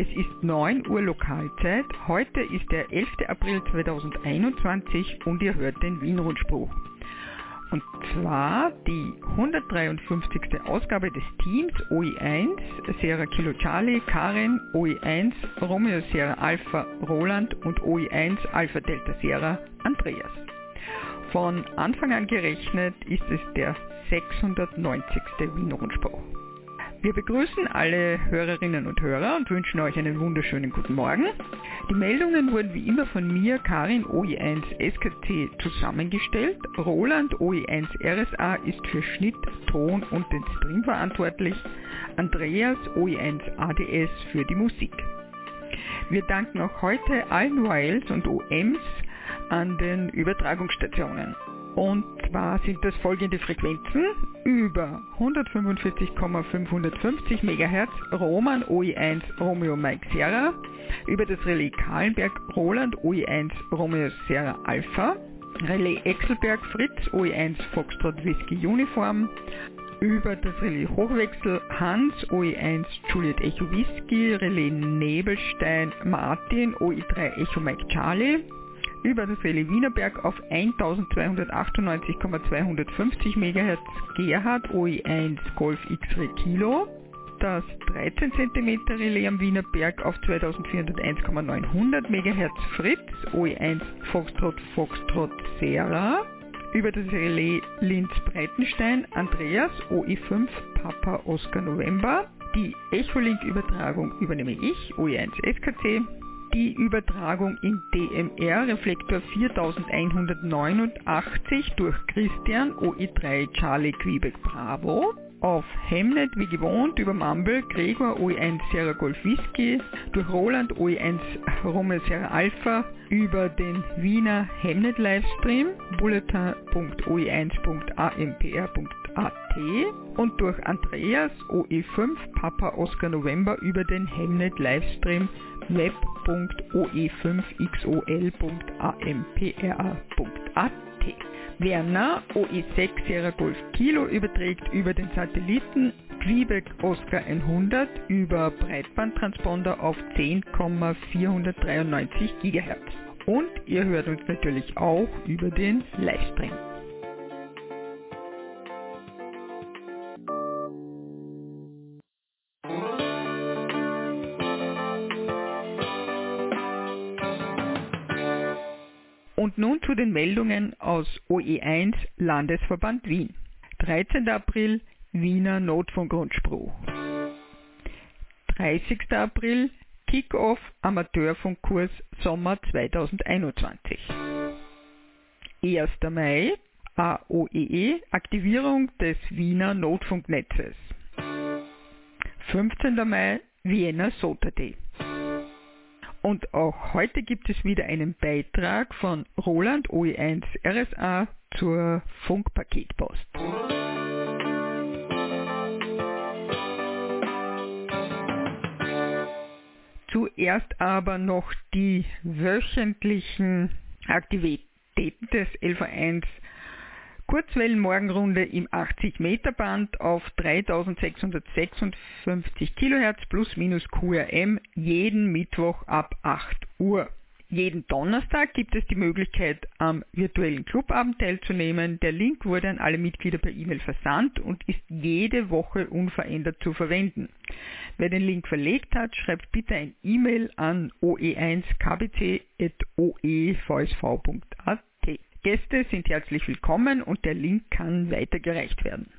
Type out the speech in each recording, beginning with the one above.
Es ist 9 Uhr Lokalzeit. Heute ist der 11. April 2021 und ihr hört den Wien-Rundspruch. Und zwar die 153. Ausgabe des Teams OE1, Sierra Kilo Charlie, Karin, OE1, Romeo Sierra Alpha Roland und OE1 Alpha Delta Sierra Andreas. Von Anfang an gerechnet ist es der 690. Wien-Rundspruch. Wir begrüßen alle Hörerinnen und Hörer und wünschen euch einen wunderschönen guten Morgen. Die Meldungen wurden wie immer von mir, Karin OE1 SKT, zusammengestellt. Roland OE1 RSA ist für Schnitt, Ton und den Stream verantwortlich. Andreas OE1 ADS für die Musik. Wir danken auch heute allen Wiles und OMs an den Übertragungsstationen. Und zwar sind das folgende Frequenzen. Über 145,550 MHz Roman OE1 Romeo Mike Sierra, über das Relais Kahlenberg Roland OE1 Romeo Sierra Alpha, Relais Exelberg Fritz OE1 Foxtrot Whisky Uniform, über das Relais Hochwechsel Hans OE1 Juliet Echo Whisky, Relais Nebelstein Martin OE3 Echo Mike Charlie, über das Relais Wienerberg auf 1298,250 MHz Gerhard OE1 Golf X-Ray Kilo, das 13 cm Relais am Wienerberg auf 2401,900 MHz Fritz OE1 Foxtrot Foxtrot Serra, über das Relais Linz Breitenstein Andreas OE5 Papa Oscar November, die Echolink-Übertragung übernehme ich, OE1 SKC, die Übertragung in DMR Reflektor 4189 durch Christian OE3 Charlie Quebec Bravo. Auf Hemnet wie gewohnt über Mumble Gregor OE1 Sierra Golf Whisky durch Roland OE1 Romeo Sierra Alpha. Über den Wiener Hemnet Livestream bulletin.oe1.ampr.at und durch Andreas OE5 Papa Oscar November über den Hemnet Livestream web.oe5xol.ampra.at. Werner OE6 Sierra Golf Kilo überträgt über den Satelliten Quebec Oscar 100 über Breitbandtransponder auf 10,493 GHz. Und ihr hört uns natürlich auch über den Livestream. Zu den Meldungen aus OE1 Landesverband Wien. 13. April Wiener Notfunkgrundspruch. 30. April Kickoff Amateurfunkkurs Sommer 2021. 1. Mai AOEE Aktivierung des Wiener Notfunknetzes. 15. Mai Wiener SOTA Day. Und auch heute gibt es wieder einen Beitrag von Roland OE1 RSA zur Funkpaketpost. Zuerst aber noch die wöchentlichen Aktivitäten des LV1 Kurzwellenmorgenrunde im 80 Meter Band auf 3656 kHz plus minus QRM jeden Mittwoch ab 8 Uhr. Jeden Donnerstag gibt es die Möglichkeit, am virtuellen Clubabend teilzunehmen. Der Link wurde an alle Mitglieder per E-Mail versandt und ist jede Woche unverändert zu verwenden. Wer den Link verlegt hat, schreibt bitte ein E-Mail an oe1kbc.oevsv.at. Gäste sind herzlich willkommen und der Link kann weitergereicht werden.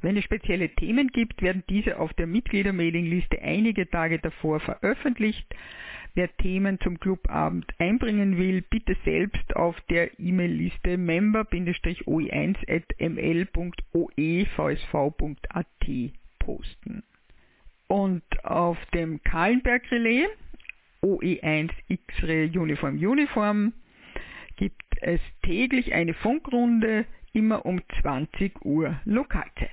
Wenn es spezielle Themen gibt, werden diese auf der Mitgliedermailingliste einige Tage davor veröffentlicht. Wer Themen zum Clubabend einbringen will, bitte selbst auf der E-Mail-Liste member-oe1.ml.oevsv.at posten. Und auf dem Kahlenberg Relais OE1 X-Ray Uniform Uniform gibt es täglich eine Funkrunde, immer um 20 Uhr Lokalzeit.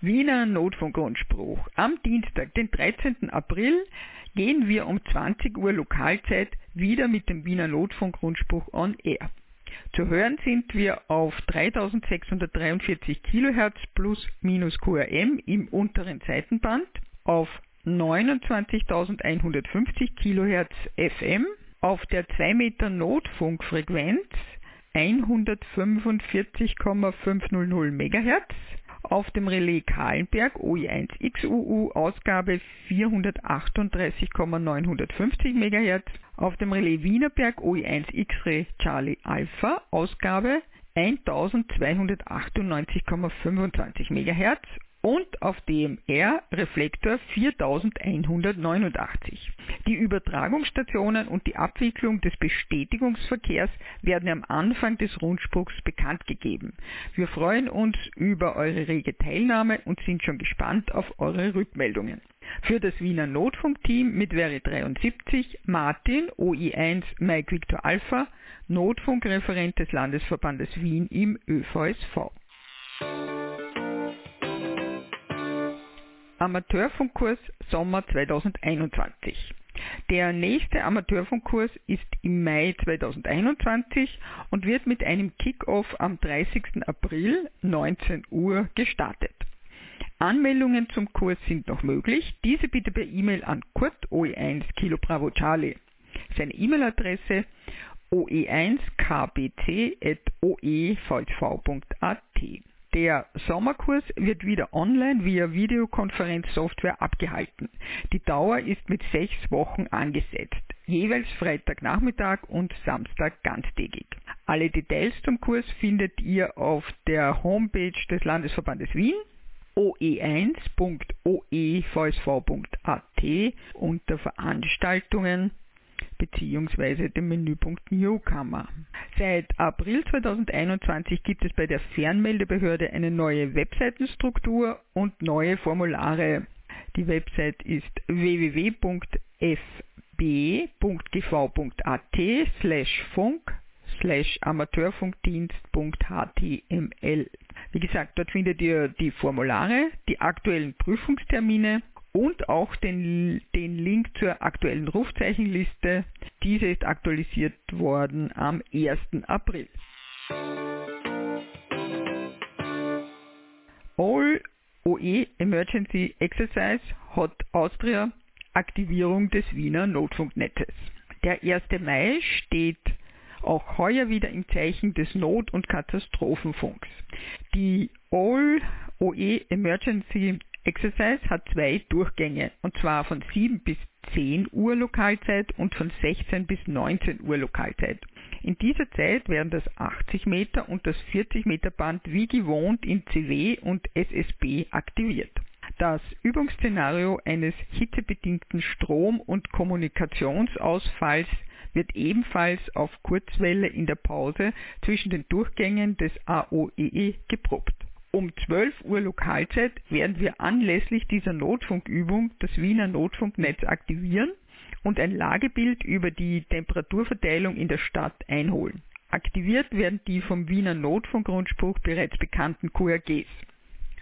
Wiener Notfunkgrundspruch. Am Dienstag, den 13. April, gehen wir um 20 Uhr Lokalzeit wieder mit dem Wiener Notfunkgrundspruch on air. Zu hören sind wir auf 3643 kHz plus minus QRM im unteren Seitenband, auf 29.150 kHz FM, auf der 2 Meter Notfunkfrequenz 145,500 MHz, auf dem Relais Kahlenberg OE1XUU Ausgabe 438,950 MHz, auf dem Relais Wienerberg OE1 X-Ray Charlie Alpha Ausgabe 1298,25 MHz und auf DMR Reflektor 4189. Die Übertragungsstationen und die Abwicklung des Bestätigungsverkehrs werden am Anfang des Rundspruchs bekannt gegeben. Wir freuen uns über eure rege Teilnahme und sind schon gespannt auf eure Rückmeldungen. Für das Wiener Notfunkteam mit Veri 73 Martin OI1 Mike Victor Alpha, Notfunkreferent des Landesverbandes Wien im ÖVSV. Amateurfunkkurs Sommer 2021. Der nächste Amateurfunkkurs ist im Mai 2021 und wird mit einem Kick-Off am 30. April 19 Uhr gestartet. Anmeldungen zum Kurs sind noch möglich. Diese bitte per E-Mail an Kurt OE1 Kilo Bravo Charlie. Seine E-Mail-Adresse oe1kbc.oevv.at. Der Sommerkurs wird wieder online via Videokonferenzsoftware abgehalten. Die Dauer ist mit sechs Wochen angesetzt, jeweils Freitagnachmittag und Samstag ganztägig. Alle Details zum Kurs findet ihr auf der Homepage des Landesverbandes Wien oe1.oevsv.at unter Veranstaltungen bzw. dem Menüpunkt Newcomer. Seit April 2021 gibt es bei der Fernmeldebehörde eine neue Webseitenstruktur und neue Formulare. Die Website ist www.fb.gv.at slash funk slash amateurfunkdienst.html. Wie gesagt, dort findet ihr die Formulare, die aktuellen Prüfungstermine und auch den, den Link zur aktuellen Rufzeichenliste. Diese ist aktualisiert worden am 1. April. All OE Emergency Exercise Hot Austria Aktivierung des Wiener Notfunknetzes. Der 1. Mai steht auch heuer wieder im Zeichen des Not- und Katastrophenfunks. Die All OE Emergency Exercise hat zwei Durchgänge, und zwar von 7 bis 10 Uhr Lokalzeit und von 16 bis 19 Uhr Lokalzeit. In dieser Zeit werden das 80 Meter und das 40 Meter Band wie gewohnt in CW und SSB aktiviert. Das Übungsszenario eines hitzebedingten Strom- und Kommunikationsausfalls wird ebenfalls auf Kurzwelle in der Pause zwischen den Durchgängen des AOEE geprobt. Um 12 Uhr Lokalzeit werden wir anlässlich dieser Notfunkübung das Wiener Notfunknetz aktivieren und ein Lagebild über die Temperaturverteilung in der Stadt einholen. Aktiviert werden die vom Wiener Notfunkgrundspruch bereits bekannten QRGs.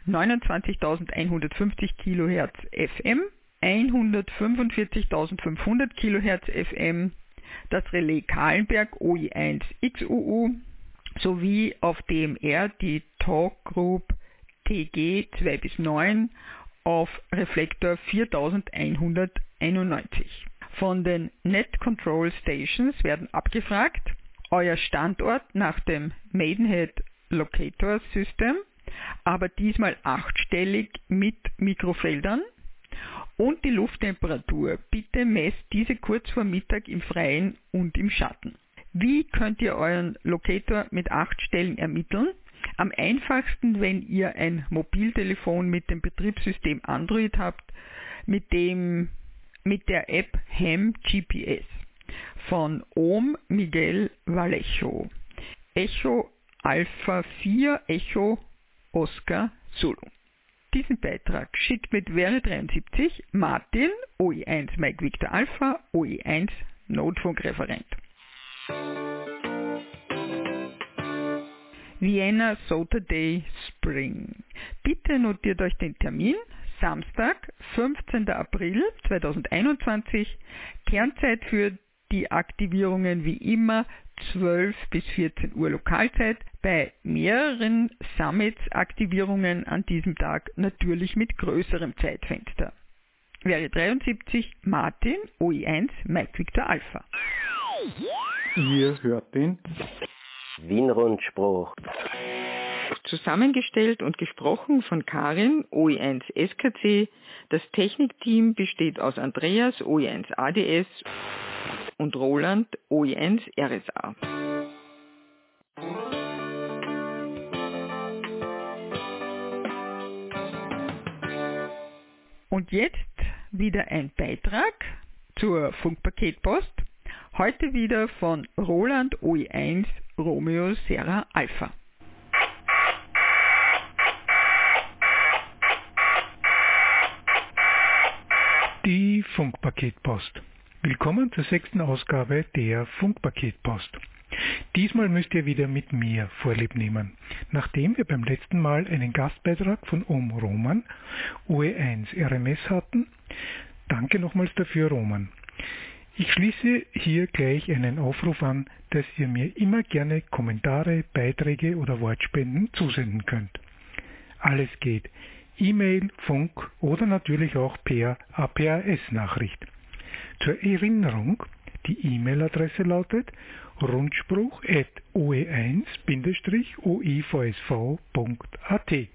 29.150 kHz FM, 145.500 kHz FM, das Relais Kahlenberg OI1 XUU, sowie auf DMR die Talk Group TG 2 bis 9 auf Reflektor 4191. Von den Net Control Stations werden abgefragt euer Standort nach dem Maidenhead Locator System, aber diesmal achtstellig mit Mikrofeldern und die Lufttemperatur. Bitte messt diese kurz vor Mittag im Freien und im Schatten. Wie könnt ihr euren Locator mit acht Stellen ermitteln? Am einfachsten, wenn ihr ein Mobiltelefon mit dem Betriebssystem Android habt, mit, dem, mit der App Ham GPS von Ohm Miguel Vallejo. Echo Alpha 4 Echo Oscar Zulu. Diesen Beitrag schickt mit Wäre 73 Martin OE1 Mike Victor Alpha OE1 Notfunkreferent. Vienna Saturday Spring. Bitte notiert euch den Termin. Samstag, 15. April 2021. Kernzeit für die Aktivierungen wie immer 12 bis 14 Uhr Lokalzeit bei mehreren Summits-Aktivierungen an diesem Tag natürlich mit größerem Zeitfenster. Wäre 73 Martin OI1 Mike Victor Alpha. Ihr hört den Wienrundspruch. Zusammengestellt und gesprochen von Karin OI1 SKC. Das Technikteam besteht aus Andreas OI1 ADS und Roland OI1 RSA. Und jetzt wieder ein Beitrag zur Funkpaketpost. Heute wieder von Roland OE1 Romeo Serra Alpha. Die Funkpaketpost. Willkommen zur sechsten Ausgabe der Funkpaketpost. Diesmal müsst ihr wieder mit mir Vorlieb nehmen. Nachdem wir beim letzten Mal einen Gastbeitrag von Om Roman, OE1 RMS hatten, danke nochmals dafür, Roman. Ich schließe hier gleich einen Aufruf an, dass ihr mir immer gerne Kommentare, Beiträge oder Wortspenden zusenden könnt. Alles geht. E-Mail, Funk oder natürlich auch per APAS-Nachricht. Zur Erinnerung, die E-Mail-Adresse lautet rundspruch.oe1-oivsv.at.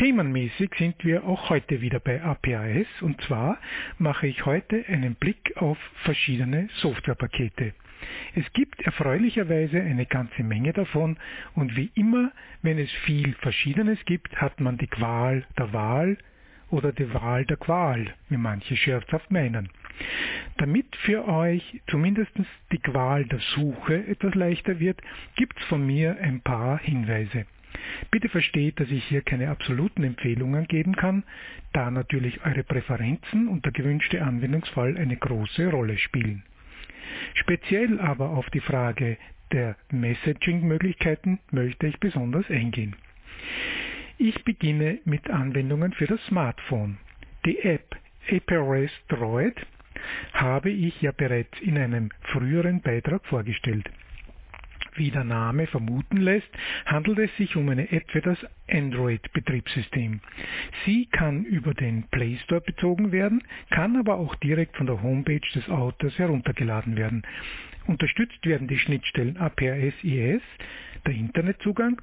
Themenmäßig sind wir auch heute wieder bei APAS und zwar mache ich heute einen Blick auf verschiedene Softwarepakete. Es gibt erfreulicherweise eine ganze Menge davon und wie immer, wenn es viel Verschiedenes gibt, hat man die Qual der Wahl oder die Wahl der Qual, wie manche scherzhaft meinen. Damit für euch zumindest die Qual der Suche etwas leichter wird, gibt's von mir ein paar Hinweise. Bitte versteht, dass ich hier keine absoluten Empfehlungen geben kann, da natürlich eure Präferenzen und der gewünschte Anwendungsfall eine große Rolle spielen. Speziell aber auf die Frage der Messaging-Möglichkeiten möchte ich besonders eingehen. Ich beginne mit Anwendungen für das Smartphone. Die App APRS Droid habe ich ja bereits in einem früheren Beitrag vorgestellt. Wie der Name vermuten lässt, handelt es sich um eine App für das Android-Betriebssystem. Sie kann über den Play Store bezogen werden, kann aber auch direkt von der Homepage des Autors heruntergeladen werden. Unterstützt werden die Schnittstellen APRS-IS, der Internetzugang,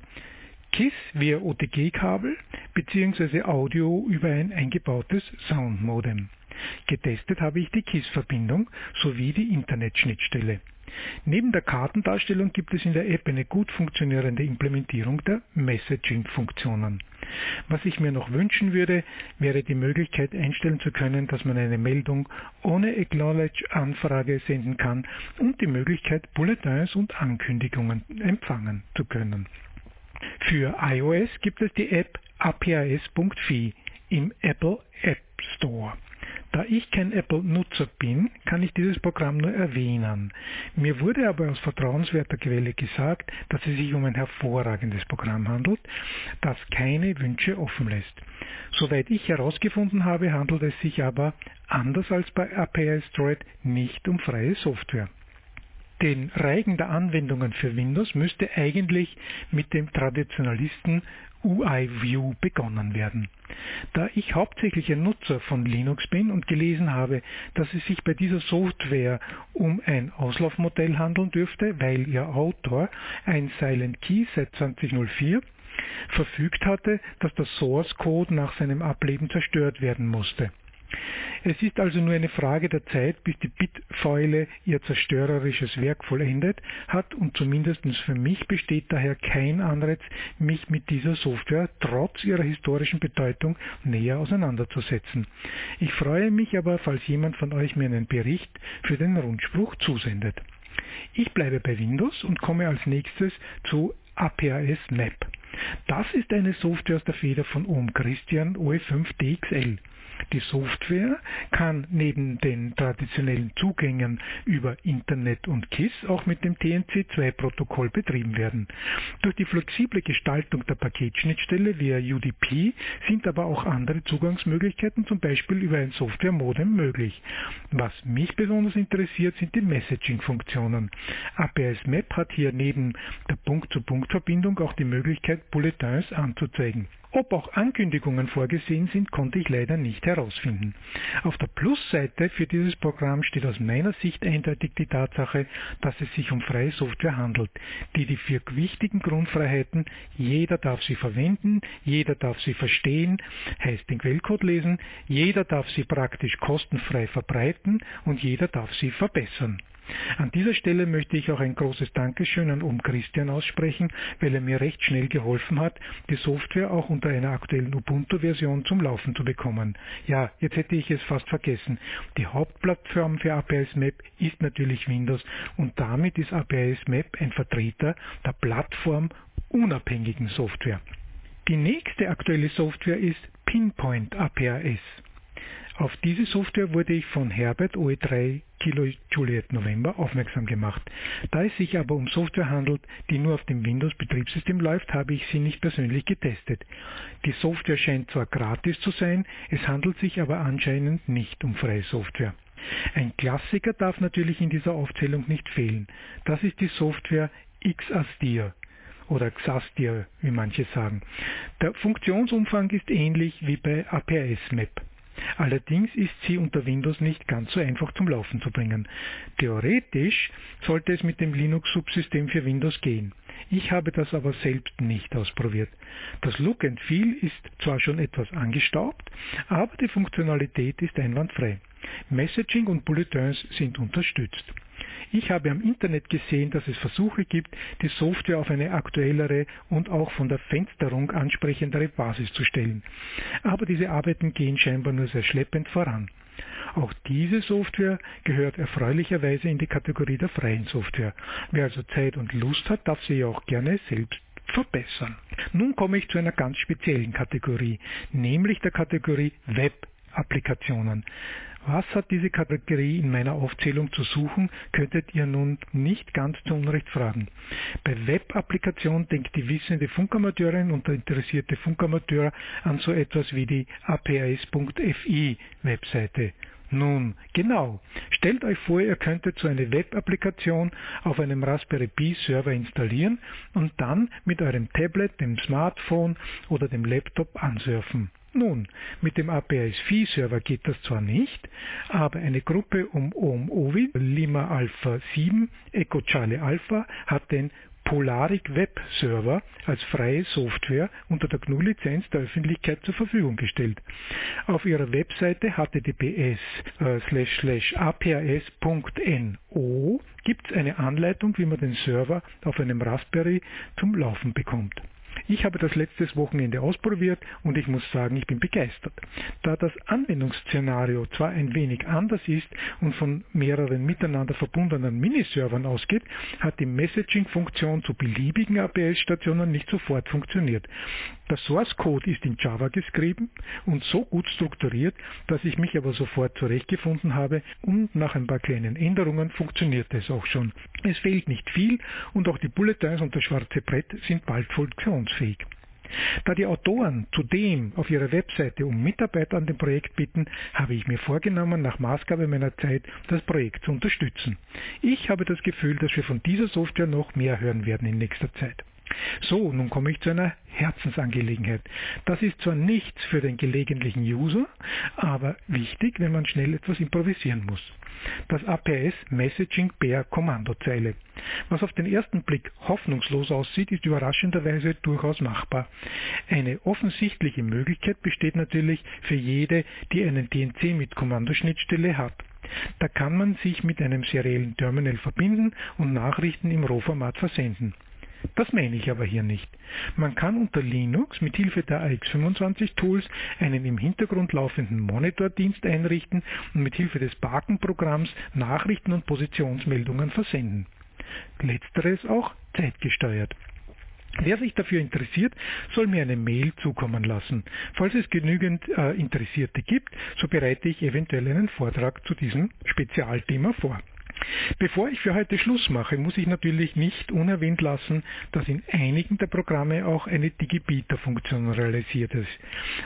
KISS via OTG-Kabel bzw. Audio über ein eingebautes Soundmodem. Getestet habe ich die KISS-Verbindung sowie die Internetschnittstelle. Neben der Kartendarstellung gibt es in der App eine gut funktionierende Implementierung der Messaging-Funktionen. Was ich mir noch wünschen würde, wäre die Möglichkeit einstellen zu können, dass man eine Meldung ohne Acknowledge-Anfrage senden kann und die Möglichkeit, Bulletins und Ankündigungen empfangen zu können. Für iOS gibt es die App apas.fi im Apple App Store. Da ich kein Apple-Nutzer bin, kann ich dieses Programm nur erwähnen. Mir wurde aber aus vertrauenswerter Quelle gesagt, dass es sich um ein hervorragendes Programm handelt, das keine Wünsche offen lässt. Soweit ich herausgefunden habe, handelt es sich aber, anders als bei API Droid, nicht um freie Software. Den Reigen der Anwendungen für Windows müsste eigentlich mit dem Traditionalisten UI-View begonnen werden. Da ich hauptsächlich ein Nutzer von Linux bin und gelesen habe, dass es sich bei dieser Software um ein Auslaufmodell handeln dürfte, weil ihr Autor ein Silent Key seit 2004 verfügt hatte, dass der Source Code nach seinem Ableben zerstört werden musste. Es ist also nur eine Frage der Zeit, bis die Bitfäule ihr zerstörerisches Werk vollendet hat und zumindest für mich besteht daher kein Anreiz, mich mit dieser Software trotz ihrer historischen Bedeutung näher auseinanderzusetzen. Ich freue mich aber, falls jemand von euch mir einen Bericht für den Rundspruch zusendet. Ich bleibe bei Windows und komme als nächstes zu APAS Map. Das ist eine Software aus der Feder von Ohm Christian OE5 DXL. Die Software kann neben den traditionellen Zugängen über Internet und KISS auch mit dem TNC2-Protokoll betrieben werden. Durch die flexible Gestaltung der Paketschnittstelle via UDP sind aber auch andere Zugangsmöglichkeiten, zum Beispiel über ein Software-Modem möglich. Was mich besonders interessiert, sind die Messaging-Funktionen. APS Map hat hier neben der Punkt-zu-Punkt-Verbindung auch die Möglichkeit, Bulletins anzuzeigen. Ob auch Ankündigungen vorgesehen sind, konnte ich leider nicht herausfinden. Auf der Plusseite für dieses Programm steht aus meiner Sicht eindeutig die Tatsache, dass es sich um freie Software handelt, die die vier wichtigen Grundfreiheiten jeder darf sie verwenden, jeder darf sie verstehen, heißt den Quellcode lesen, jeder darf sie praktisch kostenfrei verbreiten und jeder darf sie verbessern. An dieser Stelle möchte ich auch ein großes Dankeschön an Om Christian aussprechen, weil er mir recht schnell geholfen hat, die Software auch unter einer aktuellen Ubuntu-Version zum Laufen zu bekommen. Ja, jetzt hätte ich es fast vergessen. Die Hauptplattform für APIs Map ist natürlich Windows und damit ist APIs Map ein Vertreter der Plattform unabhängigen Software. Die nächste aktuelle Software ist Pinpoint APIS. Auf diese Software wurde ich von Herbert OE3 Kilo Juliet November aufmerksam gemacht. Da es sich aber um Software handelt, die nur auf dem Windows-Betriebssystem läuft, habe ich sie nicht persönlich getestet. Die Software scheint zwar gratis zu sein, es handelt sich aber anscheinend nicht um freie Software. Ein Klassiker darf natürlich in dieser Aufzählung nicht fehlen. Das ist die Software Xastir oder Xastir, wie manche sagen. Der Funktionsumfang ist ähnlich wie bei APS Map. Allerdings ist sie unter Windows nicht ganz so einfach zum Laufen zu bringen. Theoretisch sollte es mit dem Linux-Subsystem für Windows gehen. Ich habe das aber selbst nicht ausprobiert. Das Look and Feel ist zwar schon etwas angestaubt, aber die Funktionalität ist einwandfrei. Messaging und Bulletins sind unterstützt. Ich habe am Internet gesehen, dass es Versuche gibt, die Software auf eine aktuellere und auch von der Fensterung ansprechendere Basis zu stellen. Aber diese Arbeiten gehen scheinbar nur sehr schleppend voran. Auch diese Software gehört erfreulicherweise in die Kategorie der freien Software. Wer also Zeit und Lust hat, darf sie auch gerne selbst verbessern. Nun komme ich zu einer ganz speziellen Kategorie, nämlich der Kategorie Web-Applikationen. Was hat diese Kategorie in meiner Aufzählung zu suchen, könntet ihr nun nicht ganz zu Unrecht fragen. Bei Web-Applikationen denkt die wissende Funkamateurin und der interessierte Funkamateur an so etwas wie die aps.fi Webseite. Nun, genau. Stellt euch vor, ihr könntet so eine Web-Applikation auf einem Raspberry Pi Server installieren und dann mit eurem Tablet, dem Smartphone oder dem Laptop ansurfen. Nun, mit dem API-Server geht das zwar nicht, aber eine Gruppe um OM OVI, Lima Alpha 7, Echo Charlie Alpha hat den Polaric Web Server als freie Software unter der GNU-Lizenz der Öffentlichkeit zur Verfügung gestellt. Auf ihrer Webseite https äh, apis.no gibt es eine Anleitung, wie man den Server auf einem Raspberry zum Laufen bekommt. Ich habe das letztes Wochenende ausprobiert und ich muss sagen, ich bin begeistert. Da das Anwendungsszenario zwar ein wenig anders ist und von mehreren miteinander verbundenen Miniservern ausgeht, hat die Messaging-Funktion zu beliebigen APS-Stationen nicht sofort funktioniert. Der Source Code ist in Java geschrieben und so gut strukturiert, dass ich mich aber sofort zurechtgefunden habe und nach ein paar kleinen Änderungen funktioniert es auch schon. Es fehlt nicht viel und auch die Bulletins und das schwarze Brett sind bald funktionsfähig. Da die Autoren zudem auf ihrer Webseite um Mitarbeit an dem Projekt bitten, habe ich mir vorgenommen, nach Maßgabe meiner Zeit das Projekt zu unterstützen. Ich habe das Gefühl, dass wir von dieser Software noch mehr hören werden in nächster Zeit. So, nun komme ich zu einer Herzensangelegenheit. Das ist zwar nichts für den gelegentlichen User, aber wichtig, wenn man schnell etwas improvisieren muss. Das APS Messaging per Kommandozeile. Was auf den ersten Blick hoffnungslos aussieht, ist überraschenderweise durchaus machbar. Eine offensichtliche Möglichkeit besteht natürlich für jede, die einen DNC mit Kommandoschnittstelle hat. Da kann man sich mit einem seriellen Terminal verbinden und Nachrichten im RAW-Format versenden. Das meine ich aber hier nicht. Man kann unter Linux mit Hilfe der AX25 Tools einen im Hintergrund laufenden Monitordienst einrichten und mit Hilfe des Baken-Programms Nachrichten und Positionsmeldungen versenden. Letzteres auch zeitgesteuert. Wer sich dafür interessiert, soll mir eine Mail zukommen lassen. Falls es genügend äh, Interessierte gibt, so bereite ich eventuell einen Vortrag zu diesem Spezialthema vor. Bevor ich für heute Schluss mache, muss ich natürlich nicht unerwähnt lassen, dass in einigen der Programme auch eine Digibieter-Funktion realisiert ist.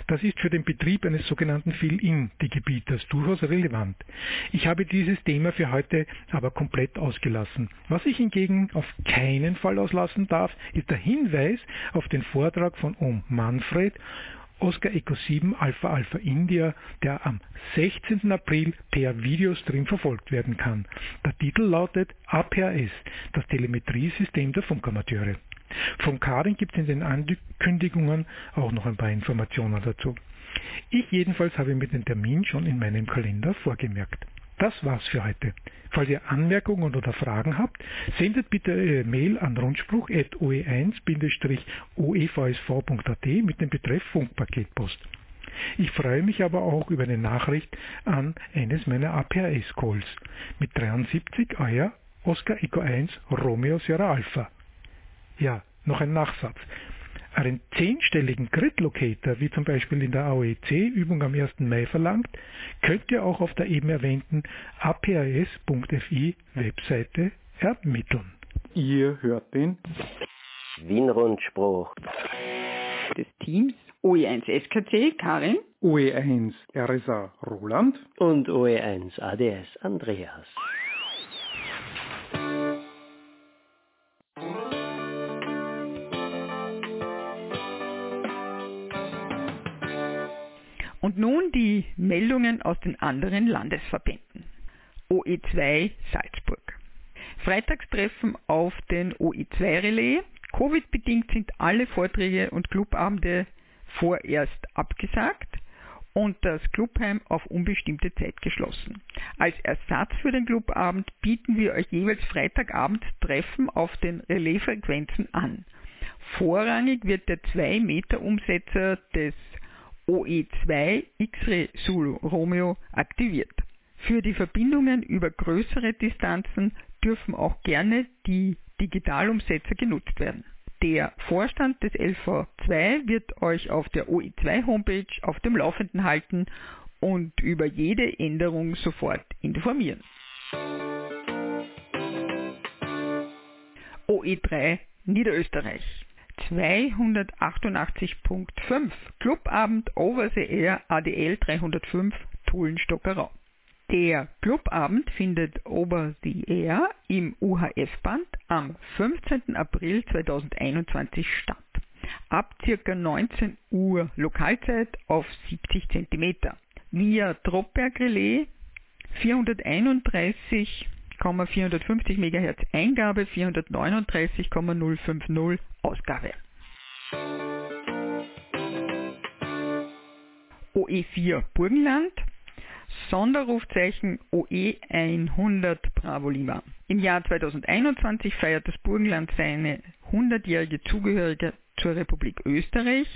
Das ist für den Betrieb eines sogenannten Fill-In-Digibieters durchaus relevant. Ich habe dieses Thema für heute aber komplett ausgelassen. Was ich hingegen auf keinen Fall auslassen darf, ist der Hinweis auf den Vortrag von Om Manfred Oscar Echo 7 Alpha Alpha India, der am 16. April per Videostream verfolgt werden kann. Der Titel lautet APRS, das Telemetriesystem der Funkamateure. Von Karin gibt es in den Ankündigungen auch noch ein paar Informationen dazu. Ich jedenfalls habe mir den Termin schon in meinem Kalender vorgemerkt. Das war's für heute. Falls ihr Anmerkungen oder Fragen habt, sendet bitte eine Mail an rundspruch.oe1-oevsv.at mit dem Betreff Funkpaketpost. Ich freue mich aber auch über eine Nachricht an eines meiner APRS-Calls mit 73 euer Oscar Eco 1 Romeo Sierra Alpha. Ja, noch ein Nachsatz einen zehnstelligen Grid-Locator, wie zum Beispiel in der AOEC-Übung am 1. Mai verlangt, könnt ihr auch auf der eben erwähnten apras.fi Webseite ermitteln. Ihr hört den Wien-Rundspruch des Teams OE1 SKC Karin, OE1 RSA Roland und OE1 ADS Andreas. Und nun die Meldungen aus den anderen Landesverbänden. OE2 Salzburg. Freitagstreffen auf den OE2-Relais. Covid-bedingt sind alle Vorträge und Clubabende vorerst abgesagt und das Clubheim auf unbestimmte Zeit geschlossen. Als Ersatz für den Clubabend bieten wir euch jeweils Freitagabend Treffen auf den Relaisfrequenzen an. Vorrangig wird der 2-Meter-Umsetzer des OE2 X-Ray Zulu Romeo aktiviert. Für die Verbindungen über größere Distanzen dürfen auch gerne die Digitalumsetzer genutzt werden. Der Vorstand des LV2 wird euch auf der OE2 Homepage auf dem Laufenden halten und über jede Änderung sofort informieren. OE3 Niederösterreich 288.5 Clubabend Over the Air ADL 305 Tullenstockerau. Der Clubabend findet Over the Air im UHF-Band am 15. April 2021 statt. Ab ca. 19 Uhr Lokalzeit auf 70 cm. Via Dropberg Relais 431 450 MHz Eingabe, 439,050 Ausgabe. OE4 Burgenland, Sonderrufzeichen OE 100 Bravo Lima. Im Jahr 2021 feiert das Burgenland seine 100-jährige Zugehörigkeit zur Republik Österreich.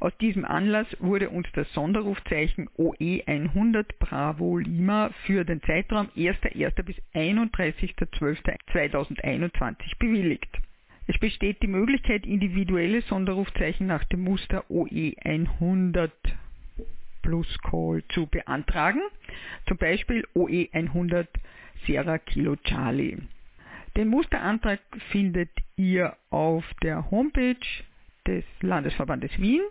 Aus diesem Anlass wurde uns das Sonderrufzeichen OE 100 Bravo Lima für den Zeitraum 1.1. bis 31.12.2021 bewilligt. Es besteht die Möglichkeit, individuelle Sonderrufzeichen nach dem Muster OE 100 plus Call zu beantragen, zum Beispiel OE 100 Sierra Kilo Charlie. Den Musterantrag findet ihr auf der Homepage des Landesverbandes Wien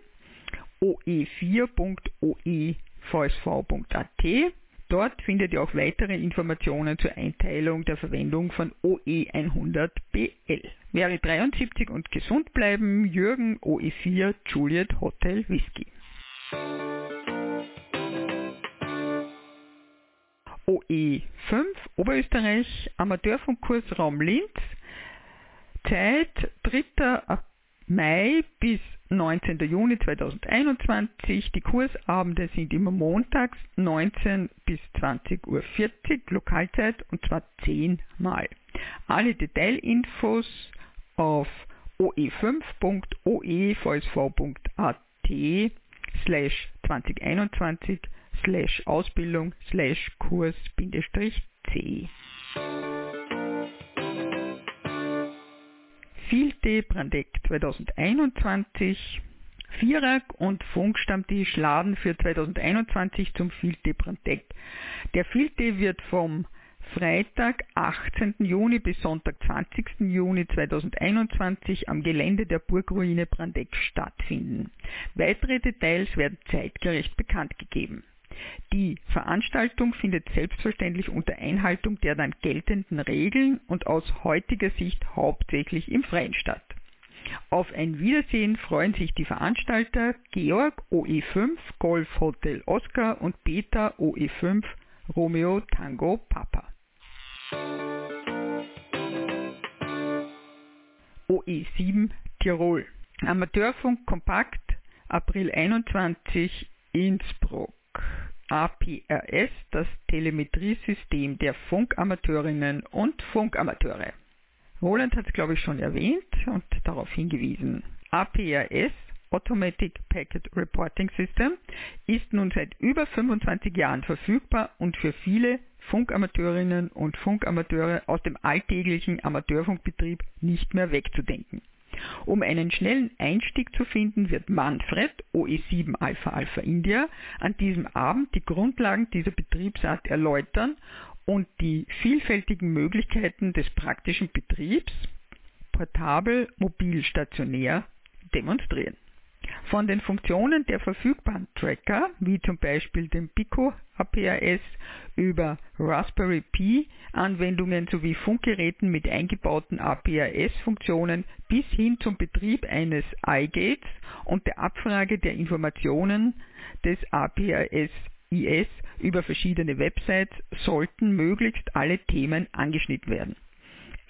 oe4.oevsv.at. Dort findet ihr auch weitere Informationen zur Einteilung der Verwendung von OE100BL. Wäre 73 und gesund bleiben, Jürgen OE4 Juliet Hotel Whisky. OE5 Oberösterreich Amateurfunkkurs Raum Linz Zeit 3. Mai bis 19. Juni 2021. Die Kursabende sind immer montags 19 bis 20.40 Uhr Lokalzeit und zwar 10 Mal. Alle Detailinfos auf oe5.oevsv.at slash 2021 slash Ausbildung slash Kurs Filte Brandeck 2021, Vierer und Funkstammtisch laden für 2021 zum Filte Brandeck. Der Filte wird vom Freitag, 18. Juni bis Sonntag, 20. Juni 2021 am Gelände der Burgruine Brandeck stattfinden. Weitere Details werden zeitgerecht bekannt gegeben. Die Veranstaltung findet selbstverständlich unter Einhaltung der dann geltenden Regeln und aus heutiger Sicht hauptsächlich im Freien statt. Auf ein Wiedersehen freuen sich die Veranstalter Georg OE5 Golf Hotel Oscar und Peter OE5 Romeo Tango Papa. OE7 Tirol. Amateurfunk Kompakt April 21 Innsbruck. APRS, das Telemetriesystem der Funkamateurinnen und Funkamateure. Roland hat es, glaube ich, schon erwähnt und darauf hingewiesen. APRS, Automatic Packet Reporting System, ist nun seit über 25 Jahren verfügbar und für viele Funkamateurinnen und Funkamateure aus dem alltäglichen Amateurfunkbetrieb nicht mehr wegzudenken. Um einen schnellen Einstieg zu finden, wird Manfred OE7 Alpha Alpha India an diesem Abend die Grundlagen dieser Betriebsart erläutern und die vielfältigen Möglichkeiten des praktischen Betriebs, portabel, mobil, stationär, demonstrieren. Von den Funktionen der verfügbaren Tracker, wie zum Beispiel dem Pico APAS, über Raspberry Pi Anwendungen sowie Funkgeräten mit eingebauten APAS-Funktionen bis hin zum Betrieb eines iGates und der Abfrage der Informationen des APAS IS über verschiedene Websites sollten möglichst alle Themen angeschnitten werden.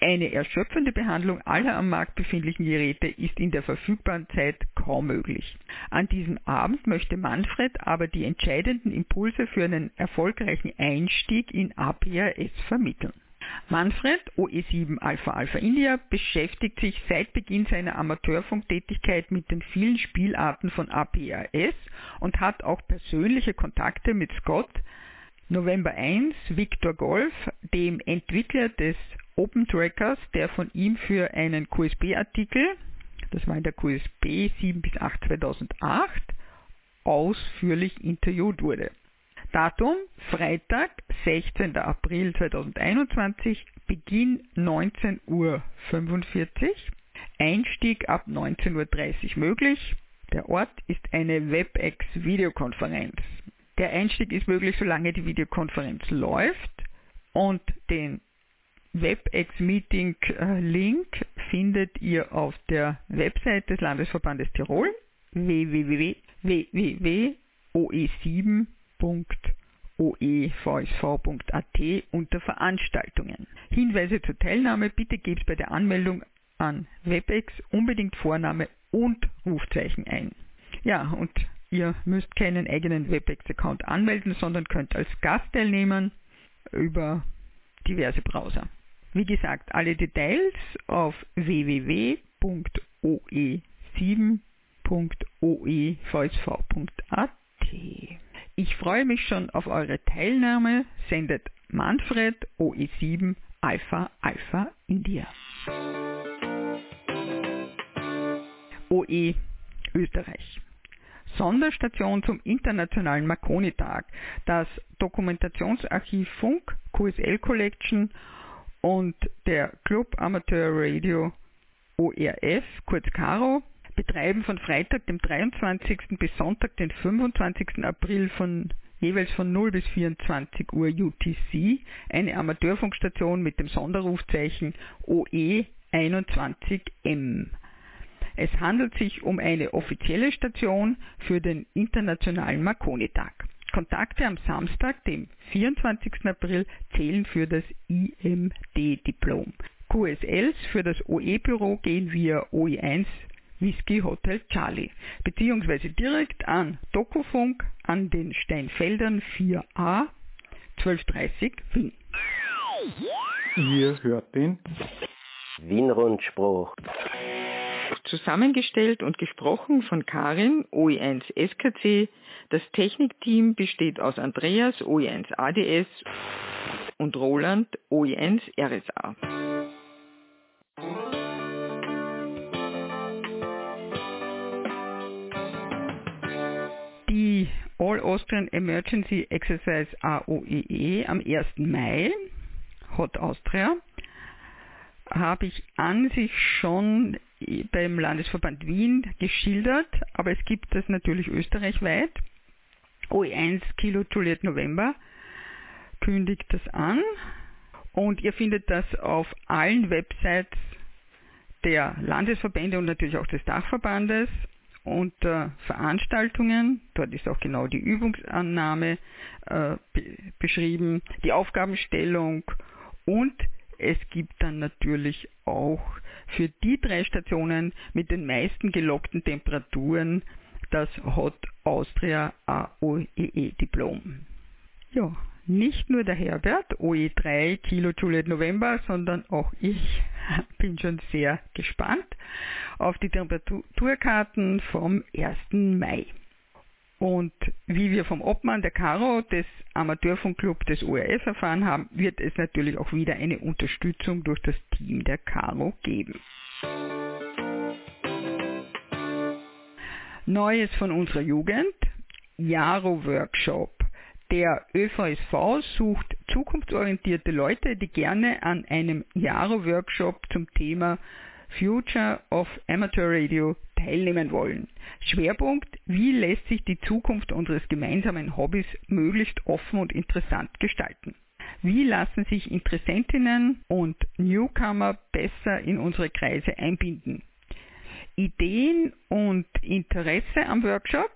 Eine erschöpfende Behandlung aller am Markt befindlichen Geräte ist in der verfügbaren Zeit kaum möglich. An diesem Abend möchte Manfred aber die entscheidenden Impulse für einen erfolgreichen Einstieg in APRS vermitteln. Manfred, OE7 Alpha Alpha India, beschäftigt sich seit Beginn seiner Amateurfunktätigkeit mit den vielen Spielarten von APRS und hat auch persönliche Kontakte mit Scott, November 1, Victor Golf, dem Entwickler des Open Trackers, der von ihm für einen QSB-Artikel, das war in der QSB 7 bis 8 2008, ausführlich interviewt wurde. Datum Freitag, 16. April 2021, Beginn 19.45 Uhr, Einstieg ab 19.30 Uhr möglich. Der Ort ist eine WebEx-Videokonferenz. Der Einstieg ist möglich, solange die Videokonferenz läuft und den WebEx-Meeting-Link findet ihr auf der Website des Landesverbandes Tirol www.oe7.oevsv.at unter Veranstaltungen. Hinweise zur Teilnahme bitte gebt bei der Anmeldung an WebEx unbedingt Vorname und Rufzeichen ein. Ja, und ihr müsst keinen eigenen WebEx-Account anmelden, sondern könnt als Gast teilnehmen über diverse Browser. Wie gesagt, alle Details auf www.oe7.oevsv.at. Ich freue mich schon auf eure Teilnahme. Sendet Manfred OE7 Alpha Alpha India. OE Österreich. Sonderstation zum Internationalen Marconi-Tag. Das Dokumentationsarchiv Funk, QSL Collection und der Club Amateur Radio ORF, kurz Caro, betreiben von Freitag, dem 23. bis Sonntag, den 25. April von jeweils von 0 bis 24 Uhr UTC eine Amateurfunkstation mit dem Sonderrufzeichen OE 21M. Es handelt sich um eine offizielle Station für den Internationalen Marconi-Tag. Kontakte am Samstag, dem 24. April, zählen für das IMD-Diplom. QSLs für das OE-Büro gehen via OE1 Whisky Hotel Charlie, beziehungsweise direkt an Dokufunk an den Steinfeldern 4a 1230 Wien. Ihr hört den Wien-Rundspruch. Zusammengestellt und gesprochen von Karin, OE1 SKC. Das Technikteam besteht aus Andreas, OE1 ADS und Roland, OE1 RSA. Die All Austrian Emergency Exercise AOEE am 1. Mai, Hot Austria, habe ich an sich schon beim Landesverband Wien geschildert, aber es gibt das natürlich österreichweit. OE1 Kilo Juliet November kündigt das an und ihr findet das auf allen Websites der Landesverbände und natürlich auch des Dachverbandes unter Veranstaltungen. Dort ist auch genau die Übungsannahme äh, beschrieben, die Aufgabenstellung und es gibt dann natürlich auch für die drei Stationen mit den meisten gelockten Temperaturen das Hot Austria AOEE Diplom. Ja, nicht nur der Herbert, OE3 Kilo Juliet November, sondern auch ich bin schon sehr gespannt auf die Temperaturkarten vom 1. Mai. Und wie wir vom Obmann der Caro des Amateurfunkclub des ORF erfahren haben, wird es natürlich auch wieder eine Unterstützung durch das Team der Caro geben. Neues von unserer Jugend, Jaro Workshop. Der ÖVSV sucht zukunftsorientierte Leute, die gerne an einem Jaro-Workshop zum Thema Future of Amateur Radio teilnehmen wollen. Schwerpunkt, wie lässt sich die Zukunft unseres gemeinsamen Hobbys möglichst offen und interessant gestalten? Wie lassen sich Interessentinnen und Newcomer besser in unsere Kreise einbinden? Ideen und Interesse am Workshop?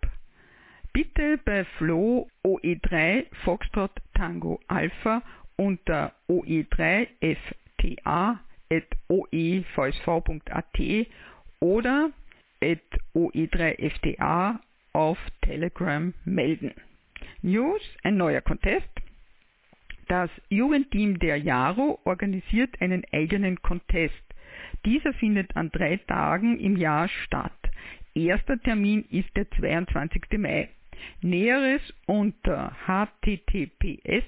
bitte bei Flo OE3 Foxtrot Tango Alpha unter oe3fta.oevsv.at oder at oe3fta auf Telegram melden. News, ein neuer Contest. Das Jugendteam der Jaro organisiert einen eigenen Contest. Dieser findet an drei Tagen im Jahr statt. Erster Termin ist der 22. Mai. Näheres unter https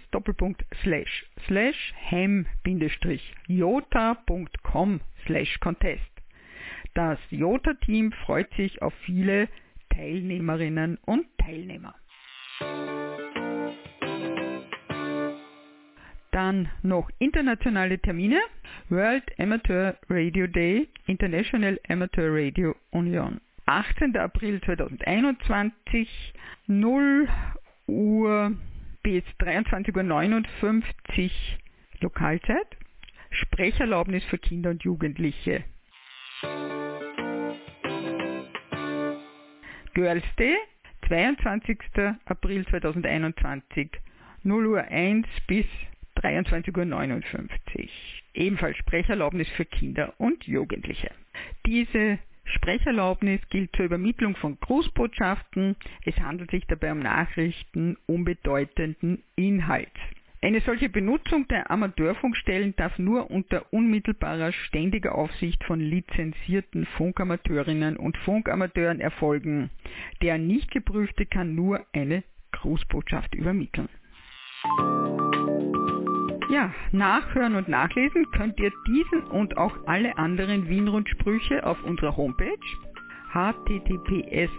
hem-jota.com contest. Das Jota-Team freut sich auf viele Teilnehmerinnen und Teilnehmer. Dann noch internationale Termine. World Amateur Radio Day, International Amateur Radio Union. 18. April 2021, 0 Uhr bis 23.59 Uhr Lokalzeit. Sprecherlaubnis für Kinder und Jugendliche. Girls Day, 22. April 2021, 0 Uhr 1 bis 23.59 Uhr. Ebenfalls Sprecherlaubnis für Kinder und Jugendliche. Diese Sprecherlaubnis gilt zur Übermittlung von Grußbotschaften. Es handelt sich dabei um Nachrichten unbedeutenden Inhalts. Eine solche Benutzung der Amateurfunkstellen darf nur unter unmittelbarer ständiger Aufsicht von lizenzierten Funkamateurinnen und Funkamateuren erfolgen. Der nicht geprüfte kann nur eine Grußbotschaft übermitteln. Ja, nachhören und nachlesen könnt ihr diesen und auch alle anderen Wienrundsprüche auf unserer Homepage https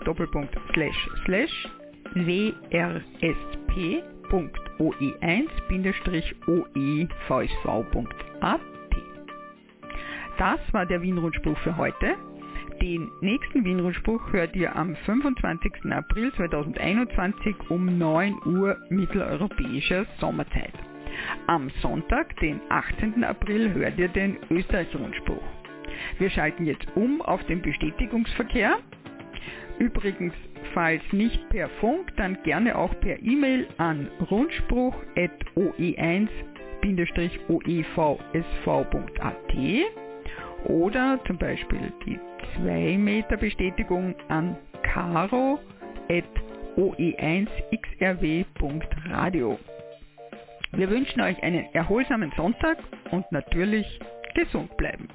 wrsp.oe1-oevsv.at. Das war der Wienrundspruch für heute. Den nächsten Wienrundspruch hört ihr am 25. April 2021 um 9 Uhr mitteleuropäischer Sommerzeit. Am Sonntag, den 18. April, hört ihr den Österreich-Rundspruch. Wir schalten jetzt um auf den Bestätigungsverkehr. Übrigens, falls nicht per Funk, dann gerne auch per E-Mail an rundspruch.oe1-oevsv.at oder zum Beispiel die 2 Meter Bestätigung an caro.oe1xrw.radio. Wir wünschen euch einen erholsamen Sonntag und natürlich gesund bleiben.